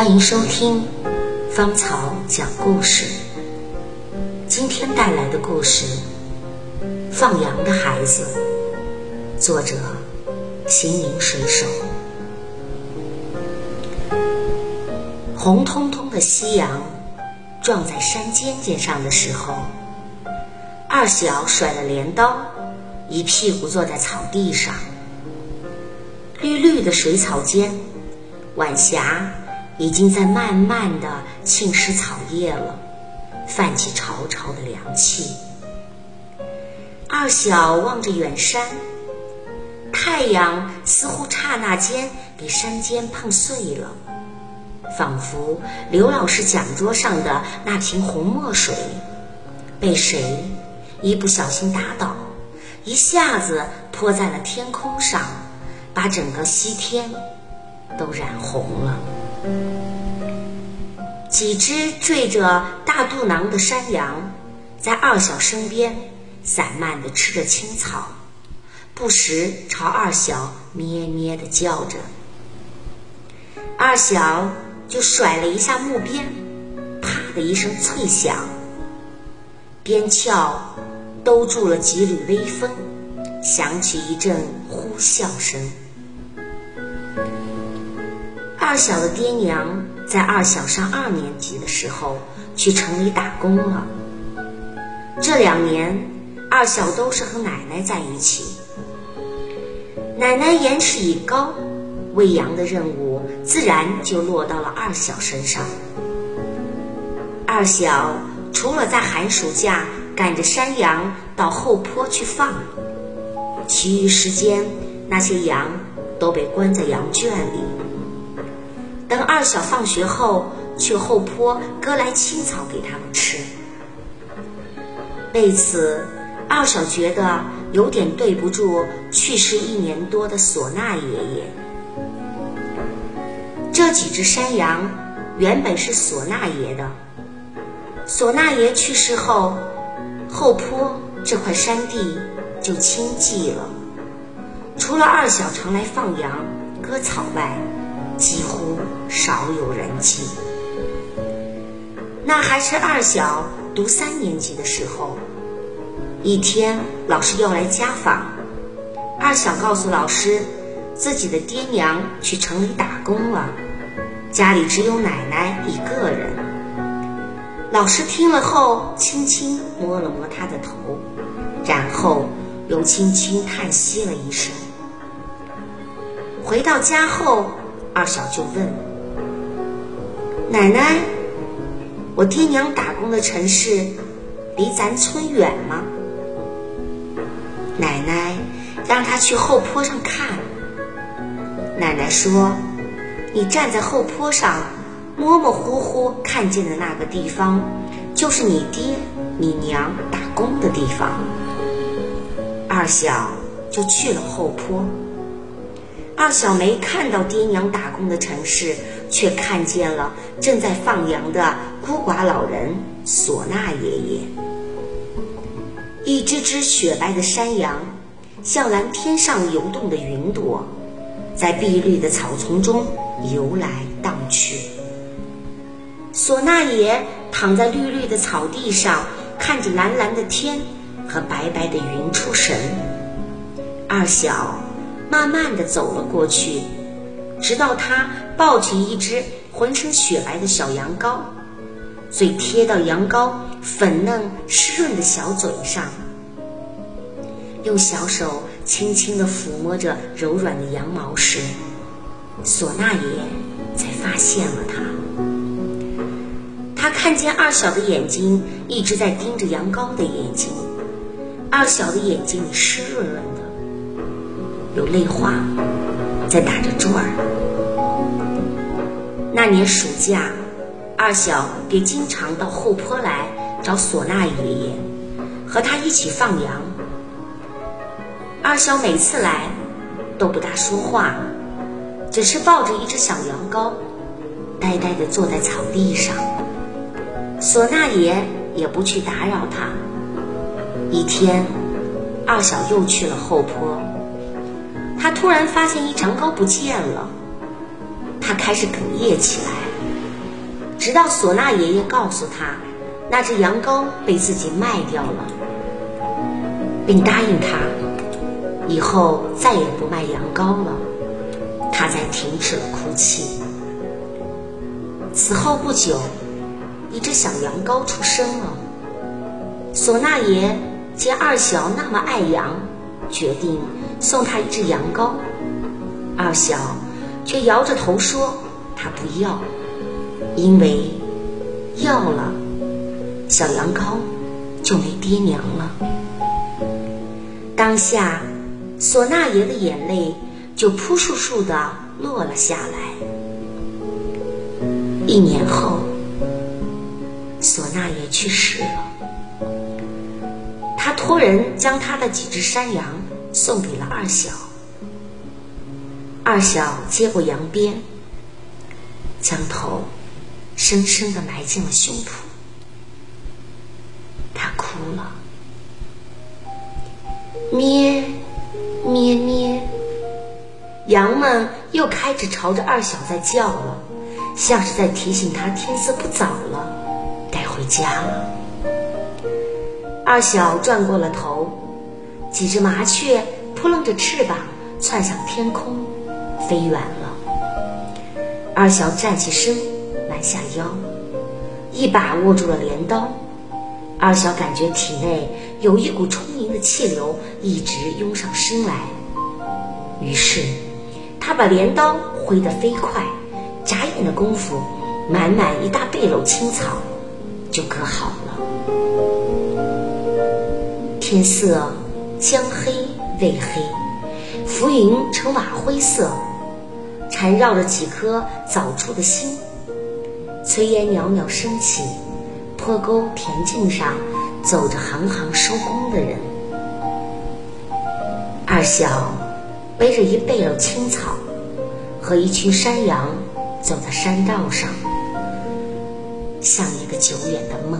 欢迎收听芳草讲故事。今天带来的故事《放羊的孩子》，作者行云水手。红彤彤的夕阳撞在山尖尖上的时候，二小甩了镰刀，一屁股坐在草地上。绿绿的水草间，晚霞已经在慢慢的浸湿草叶了，泛起潮潮的凉气。二小望着远山，太阳似乎刹那间给山尖碰碎了，仿佛刘老师讲桌上的那瓶红墨水，被谁一不小心打倒，一下子泼在了天空上。把整个西天都染红了。几只缀着大肚囊的山羊，在二小身边散漫地吃着青草，不时朝二小咩咩地叫着。二小就甩了一下木鞭，啪的一声脆响，鞭鞘兜住了几缕微风。响起一阵呼啸声。二小的爹娘在二小上二年级的时候去城里打工了。这两年，二小都是和奶奶在一起。奶奶言事已高，喂羊的任务自然就落到了二小身上。二小除了在寒暑假赶着山羊到后坡去放。其余时间，那些羊都被关在羊圈里。等二小放学后，去后坡割来青草给他们吃。为此，二小觉得有点对不住去世一年多的唢呐爷爷。这几只山羊原本是唢呐爷的，唢呐爷去世后，后坡这块山地。就清寂了，除了二小常来放羊、割草外，几乎少有人气。那还是二小读三年级的时候，一天老师要来家访，二小告诉老师，自己的爹娘去城里打工了，家里只有奶奶一个人。老师听了后，轻轻摸了摸他的头，然后。又轻轻叹息了一声。回到家后，二小就问奶奶：“我爹娘打工的城市离咱村远吗？”奶奶让他去后坡上看。奶奶说：“你站在后坡上，模模糊糊看见的那个地方，就是你爹你娘打工的地方。”二小就去了后坡。二小没看到爹娘打工的城市，却看见了正在放羊的孤寡老人唢呐爷爷。一只只雪白的山羊，像蓝天上游动的云朵，在碧绿的草丛中游来荡去。唢呐爷躺在绿绿的草地上，看着蓝蓝的天。和白白的云出神，二小慢慢的走了过去，直到他抱起一只浑身雪白的小羊羔，嘴贴到羊羔粉嫩湿润的小嘴上，用小手轻轻地抚摸着柔软的羊毛时，唢呐爷才发现了他。他看见二小的眼睛一直在盯着羊羔的眼睛。二小的眼睛里湿润润的，有泪花在打着转儿。那年暑假，二小也经常到后坡来找唢呐爷爷，和他一起放羊。二小每次来都不大说话，只是抱着一只小羊羔，呆呆地坐在草地上。唢呐爷也不去打扰他。一天，二小又去了后坡。他突然发现一长高不见了，他开始哽咽起来。直到唢呐爷爷告诉他，那只羊羔被自己卖掉了，并答应他以后再也不卖羊羔了，他才停止了哭泣。此后不久，一只小羊羔出生了。唢呐爷见二小那么爱羊，决定送他一只羊羔。二小却摇着头说他不要。因为要了小羊羔，就没爹娘了。当下，唢呐爷的眼泪就扑簌簌的落了下来。一年后，唢呐爷去世了。他托人将他的几只山羊送给了二小。二小接过羊鞭，将头。深深的埋进了胸脯，他哭了，咩咩咩，羊们又开始朝着二小在叫了，像是在提醒他天色不早了，该回家了。二小转过了头，几只麻雀扑棱着翅膀窜向天空，飞远了。二小站起身。弯下腰，一把握住了镰刀。二小感觉体内有一股充盈的气流一直涌上身来，于是他把镰刀挥得飞快，眨眼的功夫，满满一大背篓青草就割好了。天色将黑未黑，浮云呈瓦灰色，缠绕着几颗早出的星。炊烟袅袅升起，坡沟田径上走着行行收工的人。二小背着一背篓青草，和一群山羊走在山道上，像一个久远的梦。